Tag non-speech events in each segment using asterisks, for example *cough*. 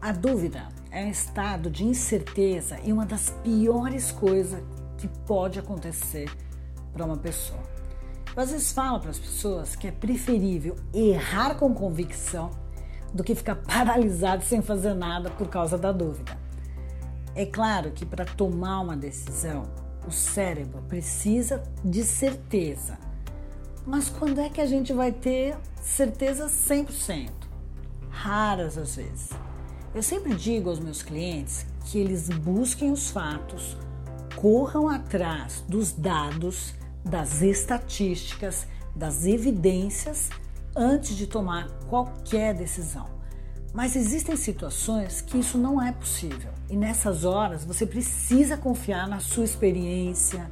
A dúvida é um estado de incerteza e uma das piores coisas que pode acontecer para uma pessoa. Eu às vezes falo para as pessoas que é preferível errar com convicção do que ficar *laughs* paralisado sem fazer nada por causa da dúvida. É claro que para tomar uma decisão, o cérebro precisa de certeza. Mas quando é que a gente vai ter certeza 100%? Raras às vezes. Eu sempre digo aos meus clientes que eles busquem os fatos, corram atrás dos dados, das estatísticas, das evidências antes de tomar qualquer decisão. Mas existem situações que isso não é possível e nessas horas você precisa confiar na sua experiência,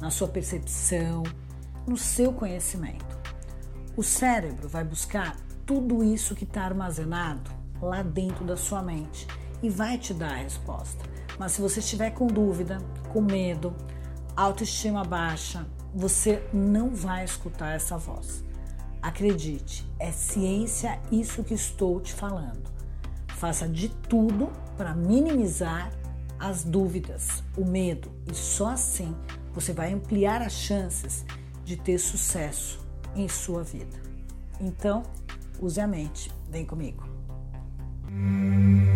na sua percepção, no seu conhecimento. O cérebro vai buscar tudo isso que está armazenado lá dentro da sua mente e vai te dar a resposta. Mas se você estiver com dúvida, com medo, autoestima baixa, você não vai escutar essa voz. Acredite, é ciência isso que estou te falando. Faça de tudo para minimizar as dúvidas, o medo, e só assim você vai ampliar as chances de ter sucesso em sua vida. Então, use a mente. Vem comigo. Música